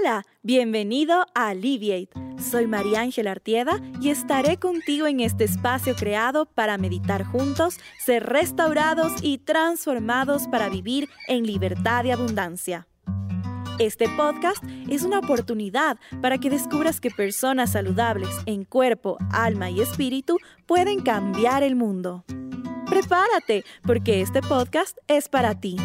Hola, bienvenido a Alleviate. Soy María Ángela Artieda y estaré contigo en este espacio creado para meditar juntos, ser restaurados y transformados para vivir en libertad y abundancia. Este podcast es una oportunidad para que descubras que personas saludables en cuerpo, alma y espíritu pueden cambiar el mundo. Prepárate, porque este podcast es para ti.